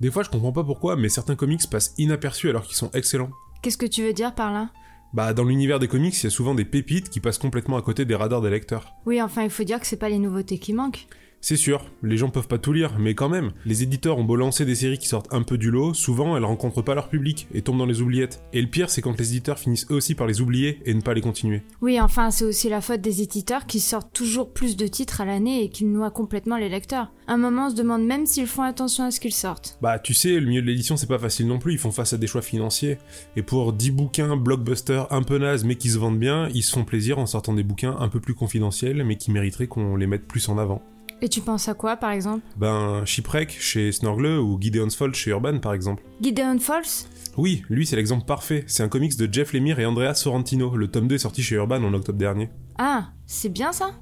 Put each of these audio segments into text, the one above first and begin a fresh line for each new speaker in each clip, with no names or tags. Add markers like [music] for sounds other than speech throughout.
Des fois, je comprends pas pourquoi, mais certains comics passent inaperçus alors qu'ils sont excellents.
Qu'est-ce que tu veux dire par là?
Bah, dans l'univers des comics, il y a souvent des pépites qui passent complètement à côté des radars des lecteurs.
Oui, enfin, il faut dire que c'est pas les nouveautés qui manquent.
C'est sûr, les gens peuvent pas tout lire, mais quand même, les éditeurs ont beau lancer des séries qui sortent un peu du lot, souvent elles rencontrent pas leur public et tombent dans les oubliettes. Et le pire, c'est quand les éditeurs finissent eux aussi par les oublier et ne pas les continuer.
Oui, enfin, c'est aussi la faute des éditeurs qui sortent toujours plus de titres à l'année et qui noient complètement les lecteurs. Un moment, on se demande même s'ils font attention à ce qu'ils sortent.
Bah, tu sais, le milieu de l'édition, c'est pas facile non plus, ils font face à des choix financiers. Et pour 10 bouquins blockbuster un peu nazes mais qui se vendent bien, ils se font plaisir en sortant des bouquins un peu plus confidentiels mais qui mériteraient qu'on les mette plus en avant.
Et tu penses à quoi, par exemple
Ben, Shipwreck chez Snorgle ou Gideon's Fall chez Urban, par exemple.
Gideon Falls
Oui, lui, c'est l'exemple parfait. C'est un comics de Jeff Lemire et Andrea Sorrentino. Le tome 2 est sorti chez Urban en octobre dernier.
Ah, c'est bien ça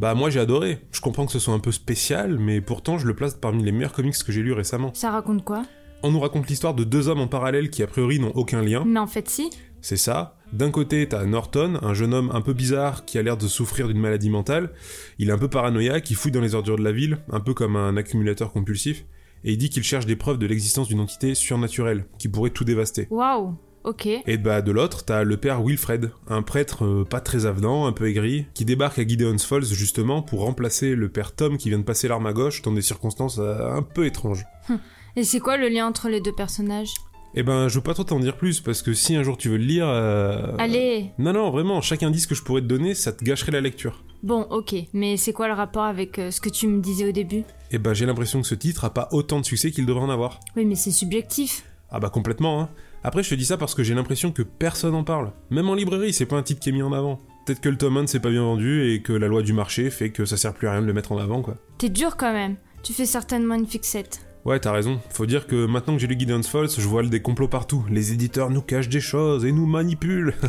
Bah, moi, j'ai adoré. Je comprends que ce soit un peu spécial, mais pourtant, je le place parmi les meilleurs comics que j'ai lus récemment.
Ça raconte quoi
On nous raconte l'histoire de deux hommes en parallèle qui, a priori, n'ont aucun lien.
Mais en fait, si.
C'est ça. D'un côté, t'as Norton, un jeune homme un peu bizarre qui a l'air de souffrir d'une maladie mentale. Il est un peu paranoïaque, il fouille dans les ordures de la ville, un peu comme un accumulateur compulsif, et il dit qu'il cherche des preuves de l'existence d'une entité surnaturelle qui pourrait tout dévaster.
Waouh, ok.
Et bah de l'autre, t'as le père Wilfred, un prêtre euh, pas très avenant, un peu aigri, qui débarque à Gideon's Falls justement pour remplacer le père Tom qui vient de passer l'arme à gauche dans des circonstances euh, un peu étranges.
Et c'est quoi le lien entre les deux personnages?
Eh ben, je veux pas trop t'en dire plus parce que si un jour tu veux le lire. euh,
Allez
Non, non, vraiment, chaque indice que je pourrais te donner, ça te gâcherait la lecture.
Bon, ok, mais c'est quoi le rapport avec euh, ce que tu me disais au début?
Eh ben, j'ai l'impression que ce titre a pas autant de succès qu'il devrait en avoir.
Oui, mais c'est subjectif.
Ah bah complètement, hein. Après, je te dis ça parce que j'ai l'impression que personne en parle. Même en librairie, c'est pas un titre qui est mis en avant. Peut-être que le tome 1 ne s'est pas bien vendu et que la loi du marché fait que ça sert plus à rien de le mettre en avant, quoi.
T'es dur quand même. Tu fais certainement une fixette.
Ouais, t'as raison. Faut dire que maintenant que j'ai lu Gideon's Falls, je vois des complots partout. Les éditeurs nous cachent des choses et nous manipulent. [laughs]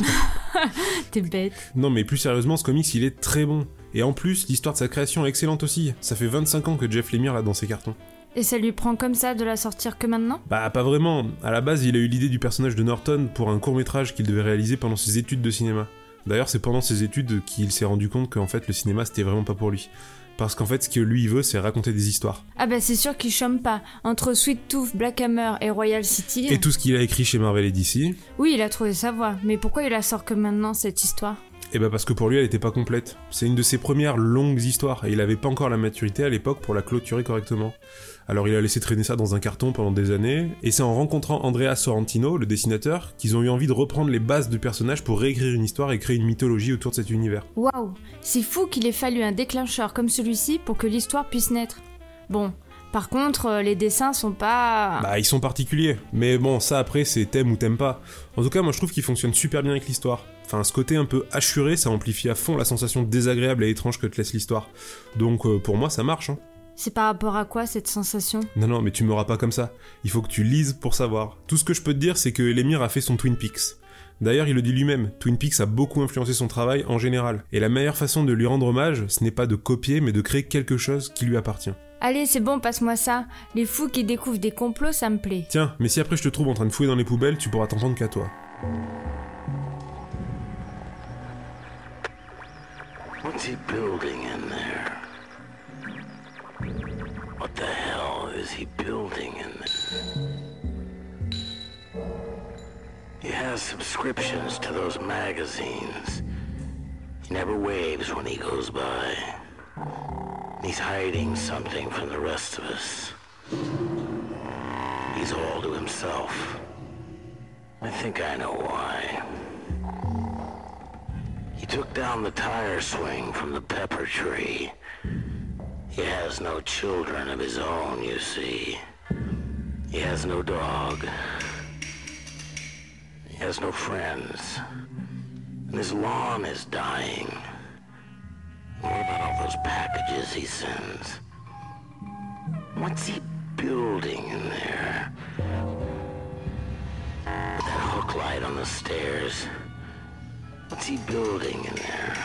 [laughs]
T'es bête.
non, mais plus sérieusement, ce comics, il est très bon. Et en plus, l'histoire de sa création est excellente aussi. Ça fait 25 ans que Jeff Lemire l'a dans ses cartons.
Et ça lui prend comme ça de la sortir que maintenant?
Bah, pas vraiment. À la base, il a eu l'idée du personnage de Norton pour un court-métrage qu'il devait réaliser pendant ses études de cinéma. D'ailleurs, c'est pendant ses études qu'il s'est rendu compte qu'en fait, le cinéma, c'était vraiment pas pour lui. Parce qu'en fait, ce que lui, il veut, c'est raconter des histoires.
Ah bah c'est sûr qu'il chôme pas. Entre Sweet Tooth, Black Hammer et Royal City...
Et tout ce qu'il a écrit chez Marvel et DC,
Oui, il a trouvé sa voie. Mais pourquoi il la sort que maintenant, cette histoire?
Et bah parce que pour lui, elle était pas complète. C'est une de ses premières longues histoires, et il avait pas encore la maturité à l'époque pour la clôturer correctement. Alors il a laissé traîner ça dans un carton pendant des années, et c'est en rencontrant Andrea Sorrentino, le dessinateur, qu'ils ont eu envie de reprendre les bases du personnage pour réécrire une histoire et créer une mythologie autour de cet univers.
Waouh C'est fou qu'il ait fallu un déclencheur comme celui-ci pour que l'histoire puisse naître. Bon, par contre, euh, les dessins sont pas...
Bah, ils sont particuliers, mais bon, ça après, c'est t'aimes ou t'aimes pas. En tout cas, moi je trouve qu'il fonctionne super bien avec l'histoire. Enfin, ce côté un peu assuré, ça amplifie à fond la sensation désagréable et étrange que te laisse l'histoire. Donc, euh, pour moi, ça marche, hein.
C'est par rapport à quoi cette sensation?
Non, non, mais tu m'auras pas comme ça. Il faut que tu lises pour savoir. Tout ce que je peux te dire, c'est que Lemire a fait son Twin Peaks. D'ailleurs, il le dit lui-même, Twin Peaks a beaucoup influencé son travail en général. Et la meilleure façon de lui rendre hommage, ce n'est pas de copier, mais de créer quelque chose qui lui appartient.
Allez, c'est bon, passe-moi ça. Les fous qui découvrent des complots, ça me plaît.
Tiens, mais si après je te trouve en train de fouiller dans les poubelles, tu pourras t'en prendre qu'à toi.
What's he building in there? What the hell is he building in there? He has subscriptions to those magazines. He never waves when he goes by. He's hiding something from the rest of us. He's all to himself. I think I know why. He took down the tire swing from the pepper tree. He has no children of his own, you see. He has no dog. He has no friends. And his lawn is dying. What about all those packages he sends? What's he building in there? With that hook light on the stairs. What's he building in there?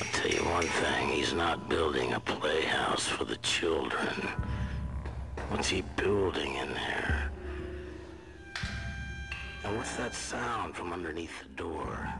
I'll tell you one thing, he's not building a playhouse for the children. What's he building in there? And what's that sound from underneath the door?